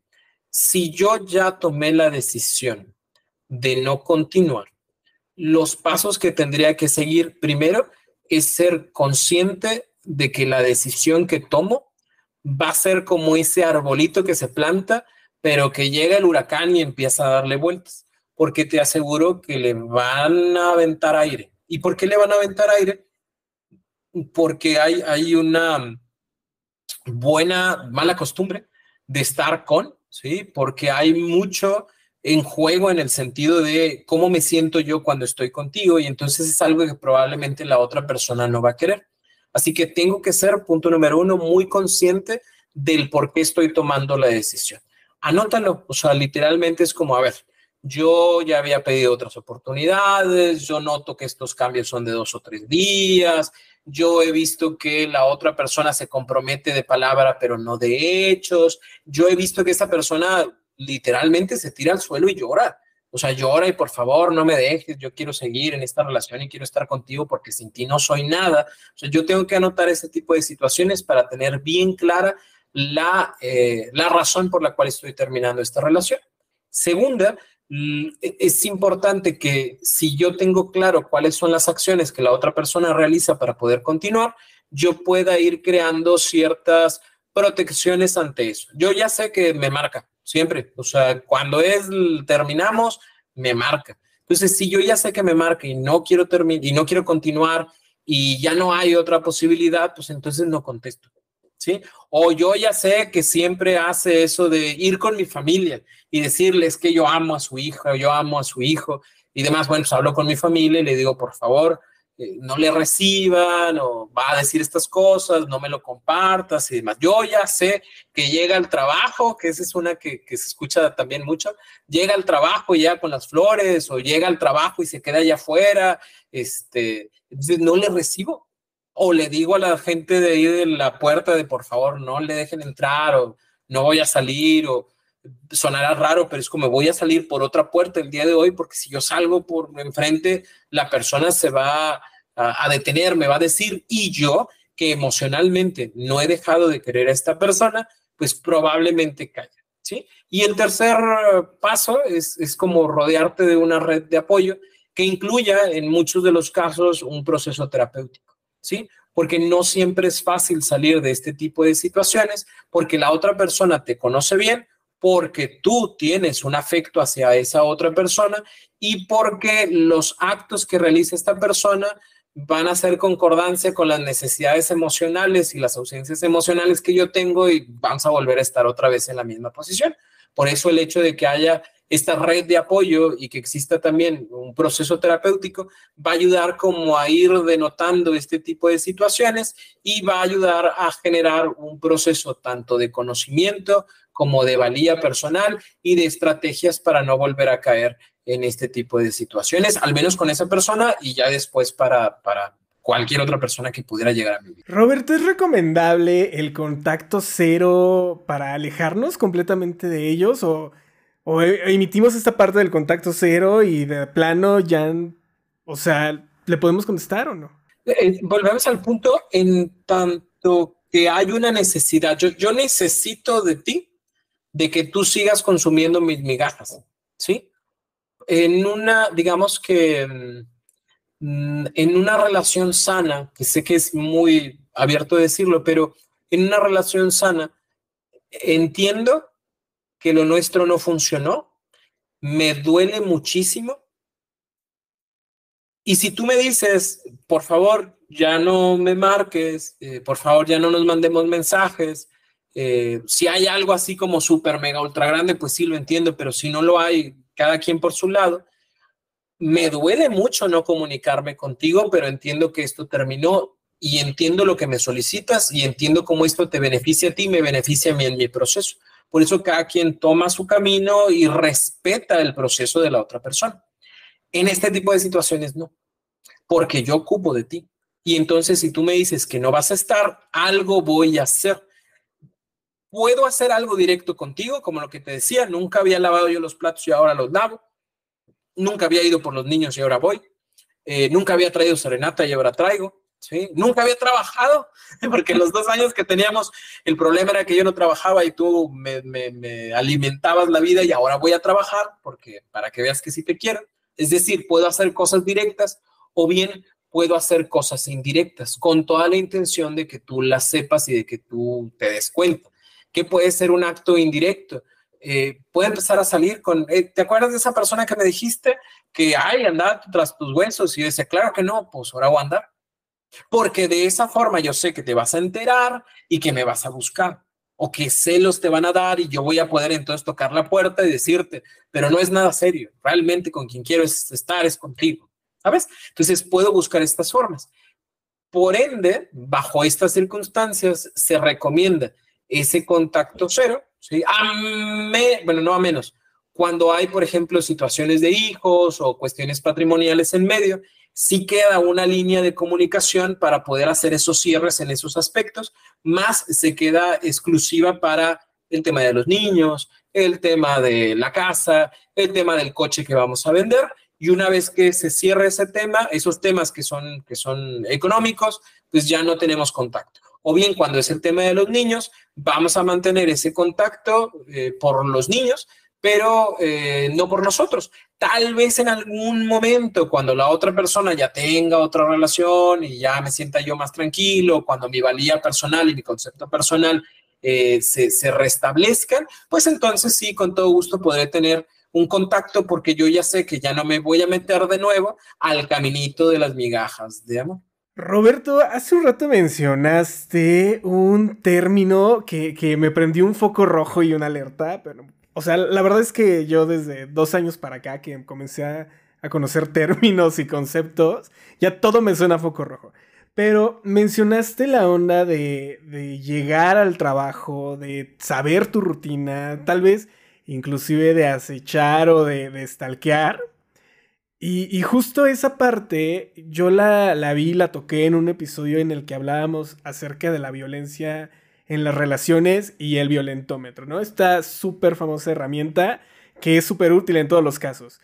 si yo ya tomé la decisión de no continuar, los pasos que tendría que seguir primero es ser consciente de que la decisión que tomo va a ser como ese arbolito que se planta, pero que llega el huracán y empieza a darle vueltas, porque te aseguro que le van a aventar aire. ¿Y por qué le van a aventar aire? Porque hay, hay una buena, mala costumbre de estar con, ¿sí? Porque hay mucho en juego en el sentido de cómo me siento yo cuando estoy contigo y entonces es algo que probablemente la otra persona no va a querer. Así que tengo que ser, punto número uno, muy consciente del por qué estoy tomando la decisión. Anótalo, o sea, literalmente es como, a ver, yo ya había pedido otras oportunidades, yo noto que estos cambios son de dos o tres días, yo he visto que la otra persona se compromete de palabra pero no de hechos, yo he visto que esa persona literalmente se tira al suelo y llora. O sea, llora y por favor no me dejes, yo quiero seguir en esta relación y quiero estar contigo porque sin ti no soy nada. O sea, yo tengo que anotar ese tipo de situaciones para tener bien clara la, eh, la razón por la cual estoy terminando esta relación. Segunda, e, es importante que si yo tengo claro cuáles son las acciones que la otra persona realiza para poder continuar, yo pueda ir creando ciertas protecciones ante eso. Yo ya sé que me marca, siempre. O sea, cuando es terminamos, me marca. Entonces, si yo ya sé que me marca y no quiero terminar y no quiero continuar y ya no hay otra posibilidad, pues entonces no contesto. ¿Sí? O yo ya sé que siempre hace eso de ir con mi familia y decirles que yo amo a su hija, yo amo a su hijo y demás. Bueno, pues hablo con mi familia y le digo, por favor, eh, no le reciban o va a decir estas cosas, no me lo compartas y demás. Yo ya sé que llega al trabajo, que esa es una que, se escucha también mucho, llega al trabajo y ya con las flores o llega al trabajo y se queda allá afuera, este, no le recibo. O le digo a la gente de ahí de la puerta de por favor no le dejen entrar o no voy a salir o sonará raro, pero es como voy a salir por otra puerta el día de hoy porque si yo salgo por enfrente, la persona se va a, detener, me va a decir, y yo, que emocionalmente no he dejado de querer a esta persona, pues probablemente calla. ¿sí? Y el tercer paso es, es como rodearte de una red de apoyo que incluya en muchos de los casos un proceso terapéutico. ¿sí? Porque no siempre es fácil salir de este tipo de situaciones porque la otra persona te conoce bien, porque tú tienes un afecto hacia esa otra persona y porque los actos que realiza esta persona van a hacer concordancia con las necesidades emocionales y las ausencias emocionales que yo tengo y vamos a volver a estar otra vez en la misma posición. Por eso el hecho de que haya esta red de apoyo y que exista también un proceso terapéutico va a ayudar como a ir denotando este tipo de situaciones y va a ayudar a generar un proceso tanto de conocimiento como de valía personal y de estrategias para no volver a caer en este tipo de situaciones, al menos con esa persona y ya después para, para cualquier otra persona que pudiera llegar a mi vida. Roberto, ¿es recomendable el contacto cero para alejarnos completamente de ellos o, o emitimos esta parte del contacto cero y de plano ya, o sea, ¿le podemos contestar o no? Eh, volvemos al punto en tanto que hay una necesidad. Yo, yo necesito de ti de que tú sigas consumiendo mis migajas, ¿sí? En una, digamos que mm, en una relación sana, que sé que es muy abierto de decirlo, pero en una relación sana, entiendo que lo nuestro no funcionó, me duele muchísimo. Y si tú me dices, por favor, ya no me marques, eh, por favor, ya no nos mandemos mensajes, eh, si hay algo así como súper, mega, ultra grande, pues sí lo entiendo, pero si no lo hay, cada quien por su lado. Me duele mucho no comunicarme contigo, pero entiendo que esto terminó y entiendo lo que me solicitas y entiendo cómo esto te beneficia a ti y me beneficia a mí en mi proceso. Por eso cada quien toma su camino y respeta el proceso de la otra persona. En este tipo de situaciones no, porque yo ocupo de ti. Y entonces si tú me dices que no vas a estar, algo voy a hacer puedo hacer algo directo contigo, como lo que te decía, nunca había lavado yo los platos y ahora los lavo, nunca había ido por los niños y ahora voy, eh, nunca había traído serenata y ahora traigo, ¿sí? Nunca había trabajado, (laughs) porque los dos años que teníamos, el problema era que yo no trabajaba y tú me, me alimentabas la vida y ahora voy a trabajar, porque para que veas que sí te quiero. Es decir, puedo hacer cosas directas o bien puedo hacer cosas indirectas con toda la intención de que tú las sepas y de que tú te des cuenta que puede ser un acto indirecto. Eh, puede empezar a salir con, eh, ¿te acuerdas de esa persona que me dijiste que, ay, anda tras tus huesos? Y yo decía, claro que no, pues ahora voy a andar. Porque de esa forma yo sé que te vas a enterar y que me vas a buscar. o qué celos te van a dar y yo voy a poder entonces tocar la puerta y decirte, pero no es nada serio, realmente con quien quiero estar es contigo, ¿sabes? Entonces puedo buscar estas formas. Por ende, bajo estas circunstancias, se recomienda ese contacto cero, ¿sí? A bueno, no a menos, cuando hay, por ejemplo, situaciones de hijos o cuestiones patrimoniales en medio, sí queda una línea de comunicación para poder hacer esos cierres en esos aspectos, más se queda exclusiva para el tema de los niños, el tema de la casa, el tema del coche que vamos a vender. Y una vez que se cierre ese tema, esos temas que son, que son económicos, pues ya no tenemos contacto. O bien cuando es el tema de los niños, vamos a mantener ese contacto eh, por los niños, pero eh, no por nosotros. Tal vez en algún momento, cuando la otra persona ya tenga otra relación y ya me sienta yo más tranquilo, cuando mi valía personal y mi concepto personal eh, se, se restablezcan, pues entonces sí, con todo gusto podré tener un contacto porque yo ya sé que ya no me voy a meter de nuevo al caminito de las migajas de amor. Roberto, hace un rato mencionaste un término que, que me prendió un foco rojo y una alerta, pero o sea, la verdad es que yo desde dos años para acá que comencé a, conocer términos y conceptos, ya todo me suena a foco rojo. Pero mencionaste la onda de, de, llegar al trabajo, de saber tu rutina, tal vez inclusive de acechar o de, de stalkear. Y, justo esa parte yo la, la vi, la toqué en un episodio en el que hablábamos acerca de la violencia en las relaciones y el violentómetro, ¿no? Esta súper famosa herramienta que es súper útil en todos los casos.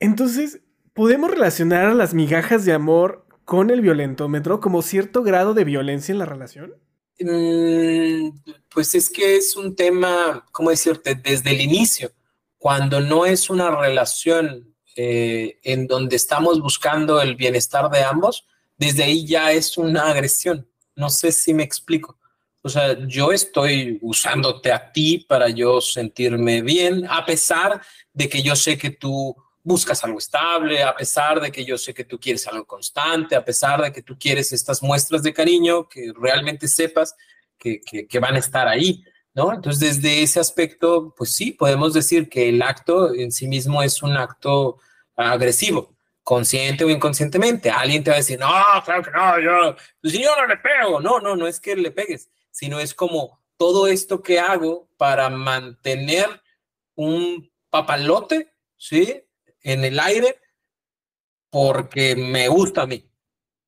Entonces, ¿podemos relacionar las migajas de amor con el violentómetro como cierto grado de violencia en la relación? Mm, pues es que es un tema, ¿cómo decirte? Desde el inicio, cuando no es una relación eh, en donde estamos buscando el bienestar de ambos, desde ahí ya es una agresión. No sé si me explico. O sea, yo estoy usándote a ti para yo sentirme bien, a pesar de que yo sé que tú buscas algo estable, a pesar de que yo sé que tú quieres algo constante, a pesar de que tú quieres estas muestras de cariño, que realmente sepas que, que, van a estar ahí, ¿no? Entonces, desde ese aspecto, pues sí, podemos decir que el acto en sí mismo es un acto agresivo, consciente o inconscientemente. Alguien te va a decir, no, claro que no, yo, pues yo no le pego, no, no, no es que le pegues, sino es como todo esto que hago para mantener un papalote, ¿sí? En el aire, porque me gusta a mí,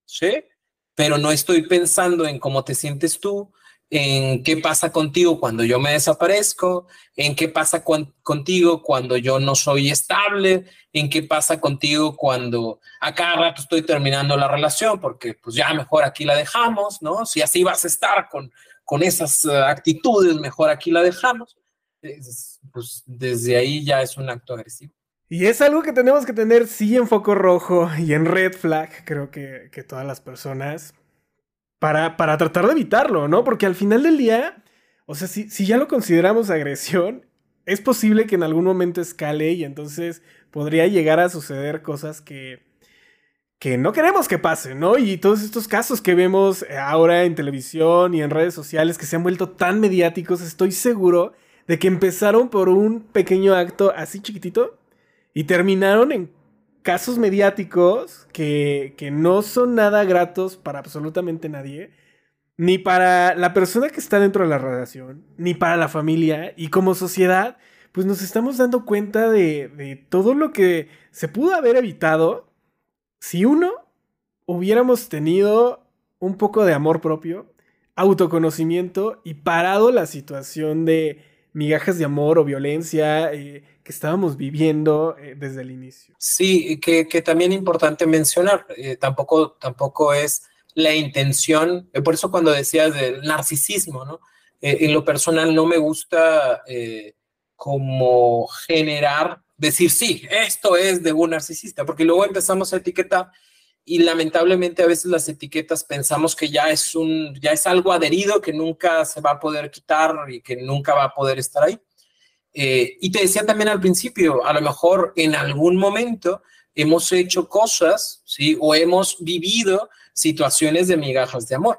¿sí? Pero no estoy pensando en cómo te sientes tú, en qué pasa contigo cuando yo me desaparezco, en qué pasa contigo cuando yo no soy estable, en qué pasa contigo cuando a cada rato estoy terminando la relación, porque pues ya mejor aquí la dejamos, ¿no? Si así vas a estar con con esas eh, actitudes, mejor aquí la dejamos. pues desde ahí ya es un acto agresivo. Y es algo que tenemos que tener sí en foco rojo y en red flag, creo que, todas las personas, para, para, tratar de evitarlo, ¿no? Porque al final del día, o sea, si, si ya lo consideramos agresión, es posible que en algún momento escale y entonces podría llegar a suceder cosas que, que no queremos que pase, ¿no? Y todos estos casos que vemos ahora en televisión y en redes sociales que se han vuelto tan mediáticos, estoy seguro de que empezaron por un pequeño acto así chiquitito y terminaron en casos mediáticos que, que no son nada gratos para absolutamente nadie, ni para la persona que está dentro de la relación, ni para la familia, y como sociedad, pues nos estamos dando cuenta de, de todo lo que se pudo haber evitado si uno hubiéramos tenido un poco de amor propio, autoconocimiento y parado la situación de migajas de amor o violencia eh, que estábamos viviendo eh, desde el inicio. Sí, que, también es importante mencionar, eh, tampoco, tampoco es la intención, por eso cuando decías del narcisismo, ¿no? en lo personal no me gusta como generar decir, sí, esto es de un narcisista, porque luego empezamos a etiquetar y lamentablemente a veces las etiquetas pensamos que ya es un ya es algo adherido que nunca se va a poder quitar y que nunca va a poder estar ahí. Eh, y te decía también al principio, a lo mejor en algún momento hemos hecho cosas, ¿sí? O hemos vivido situaciones de migajas de amor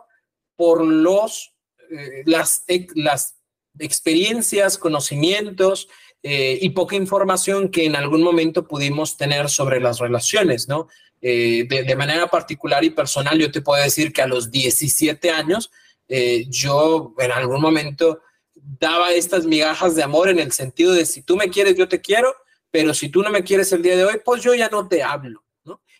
por los eh, las, las experiencias, conocimientos eh, y poca información que en algún momento pudimos tener sobre las relaciones, ¿no? Eh, de, manera particular y personal, yo te puedo decir que a los 17 años, yo en algún momento daba estas migajas de amor en el sentido de si tú me quieres, yo te quiero, pero si tú no me quieres el día de hoy, pues yo ya no te hablo.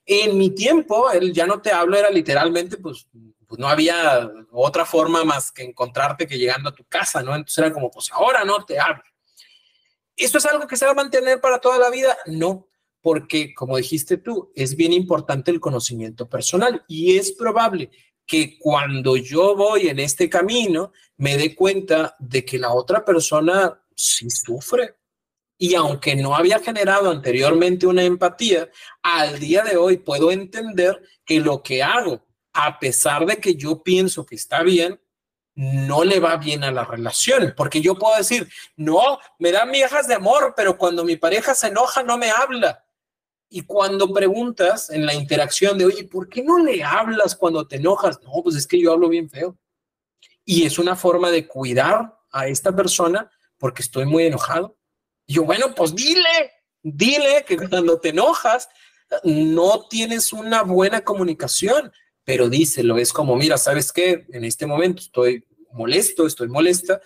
En mi tiempo, el ya no te hablo era literalmente, pues pues no había otra forma más que encontrarte que llegando a tu casa, ¿no? Entonces era como, pues ahora no te hablo. ¿Esto es algo que se va a mantener para toda la vida? No, porque como dijiste tú, es bien importante el conocimiento personal y es probable que cuando yo voy en este camino me dé cuenta de que la otra persona sí sufre. Y aunque no había generado anteriormente una empatía, al día de hoy puedo entender que lo que hago a pesar de que yo pienso que está bien, no le va bien a la relación, porque yo puedo decir, no, me dan migajas de amor, pero cuando mi pareja se enoja no me habla. Y cuando preguntas en la interacción de, oye, ¿por qué no le hablas cuando te enojas? No, pues es que yo hablo bien feo. Y es una forma de cuidar a esta persona porque estoy muy enojado. Y yo, bueno, pues dile, dile que cuando te enojas no tienes una buena comunicación pero díselo, es como, mira, ¿sabes qué? En este momento estoy molesto, estoy molesta,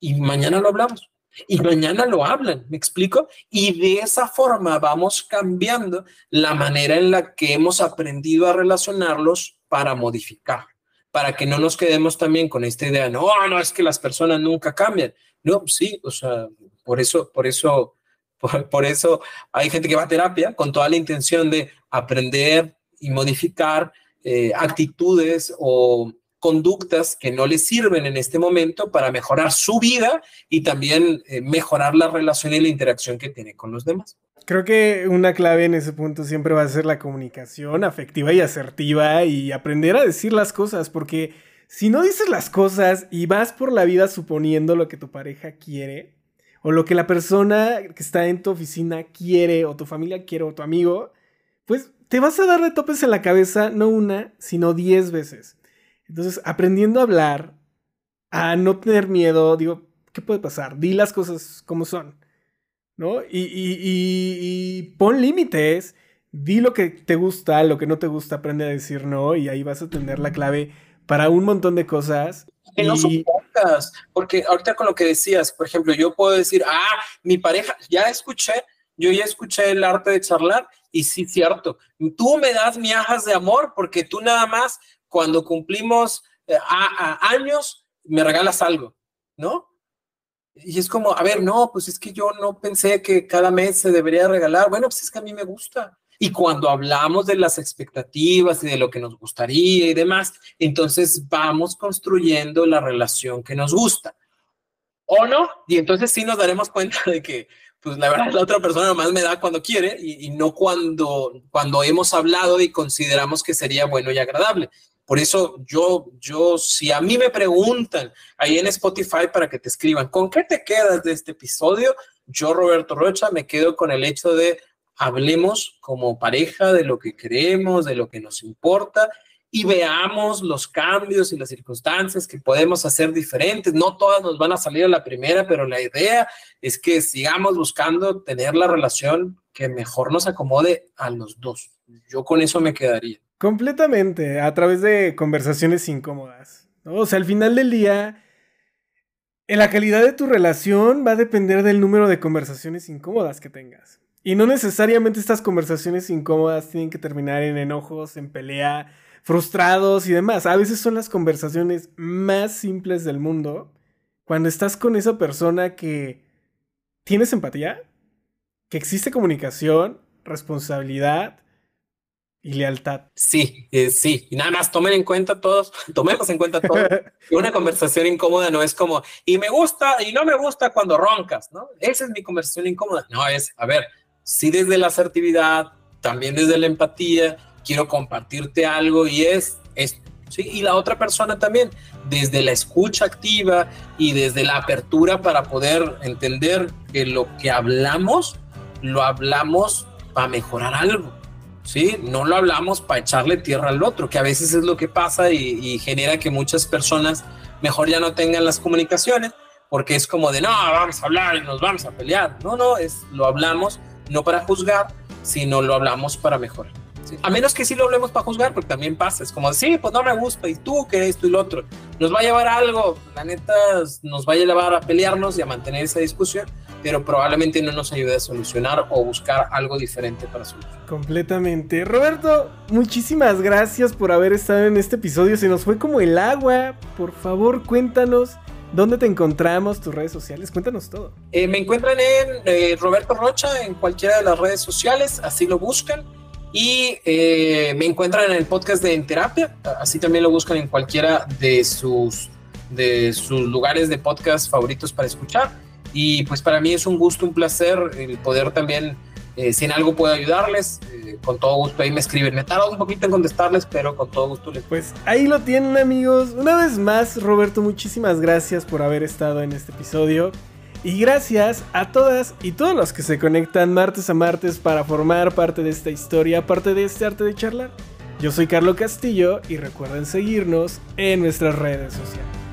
y mañana lo hablamos. Y mañana lo hablan, ¿me explico? Y de esa forma vamos cambiando la manera en la que hemos aprendido a relacionarlos para modificar, para que no nos quedemos también con esta idea, no, no, es que las personas nunca cambian. No, sí, o sea, por eso, por eso, por, por eso hay gente que va a terapia con toda la intención de aprender y modificar eh, actitudes o conductas que no les sirven en este momento para mejorar su vida y también eh, mejorar la relación y la interacción que tiene con los demás. Creo que una clave en ese punto siempre va a ser la comunicación afectiva y asertiva y aprender a decir las cosas, porque si no dices las cosas y vas por la vida suponiendo lo que tu pareja quiere, o lo que la persona que está en tu oficina quiere, o tu familia quiere, o tu amigo, pues te vas a dar de topes en la cabeza no una, sino diez veces. Entonces, aprendiendo a hablar, a no tener miedo, digo, ¿qué puede pasar? Di las cosas como son, ¿no? Y, y, y, pon límites, di lo que te gusta, lo que no te gusta, aprende a decir no, y ahí vas a tener la clave para un montón de cosas. Que no son pocas, porque ahorita con lo que decías, por ejemplo, yo puedo decir, ah, mi pareja, ya escuché, yo ya escuché el arte de charlar y sí, cierto, tú me das miajas de amor porque tú nada más cuando cumplimos eh, años me regalas algo, ¿no? Y es como, a ver, no, pues es que yo no pensé que cada mes se debería regalar. Bueno, pues es que a mí me gusta. Y cuando hablamos de las expectativas y de lo que nos gustaría y demás, entonces vamos construyendo la relación que nos gusta. ¿O no? Y entonces sí nos daremos cuenta de que pues la verdad la otra persona nomás me da cuando quiere y, no cuando, cuando hemos hablado y consideramos que sería bueno y agradable. Por eso yo, yo, si a mí me preguntan ahí en Spotify para que te escriban, ¿con qué te quedas de este episodio? Yo, Roberto Rocha, me quedo con el hecho de hablemos como pareja de lo que queremos, de lo que nos importa y veamos los cambios y las circunstancias que podemos hacer diferentes. No todas nos van a salir a la primera, pero la idea es que sigamos buscando tener la relación que mejor nos acomode a los dos. Yo con eso me quedaría. Completamente, a través de conversaciones incómodas. O sea, al final del día, la calidad de tu relación va a depender del número de conversaciones incómodas que tengas. Y no necesariamente estas conversaciones incómodas tienen que terminar en enojos, en pelea, frustrados y demás. A veces son las conversaciones más simples del mundo cuando estás con esa persona que tienes empatía, que existe comunicación, responsabilidad y lealtad. Sí, eh, sí. Y nada más tomen en cuenta todos, (laughs) tomemos en cuenta todo. (laughs) Una conversación incómoda no es como, y me gusta y no me gusta cuando roncas, ¿no? Esa es mi conversación incómoda. No, es, a ver, sí desde la asertividad, también desde la empatía, quiero compartirte algo y es esto. ¿sí? Y la otra persona también, desde la escucha activa y desde la apertura para poder entender que lo que hablamos, lo hablamos para mejorar algo. ¿Sí? No lo hablamos para echarle tierra al otro, que a veces es lo que pasa y, genera que muchas personas mejor ya no tengan las comunicaciones, porque es como de, no, vamos a hablar y nos vamos a pelear. No, no, es, lo hablamos no para juzgar, sino lo hablamos para mejorar. A menos que sí lo hablemos para juzgar, porque también pasa, es como, sí, pues no me gusta, y tú, que esto y lo otro, nos va a llevar a algo, la neta, nos va a llevar a pelearnos y a mantener esa discusión, pero probablemente no nos ayude a solucionar o buscar algo diferente para solucionar. Completamente. Roberto, muchísimas gracias por haber estado en este episodio, se nos fue como el agua, por favor cuéntanos. ¿Dónde te encontramos? Tus redes sociales, cuéntanos todo. Eh, me encuentran en eh, Roberto Rocha en cualquiera de las redes sociales, así lo buscan. Y eh, me encuentran en el podcast de En Terapia, así también lo buscan en cualquiera de sus, de sus lugares de podcast favoritos para escuchar. Y pues para mí es un gusto, un placer el poder también, eh, si en algo puedo ayudarles, eh, con todo gusto ahí me escriben. Me tardo un poquito en contestarles, pero con todo gusto les... Pues ahí lo tienen amigos. Una vez más, Roberto, muchísimas gracias por haber estado en este episodio. Y gracias a todas y todos los que se conectan martes a martes para formar parte de esta historia, parte de este arte de charlar. Yo soy Carlos Castillo y recuerden seguirnos en nuestras redes sociales.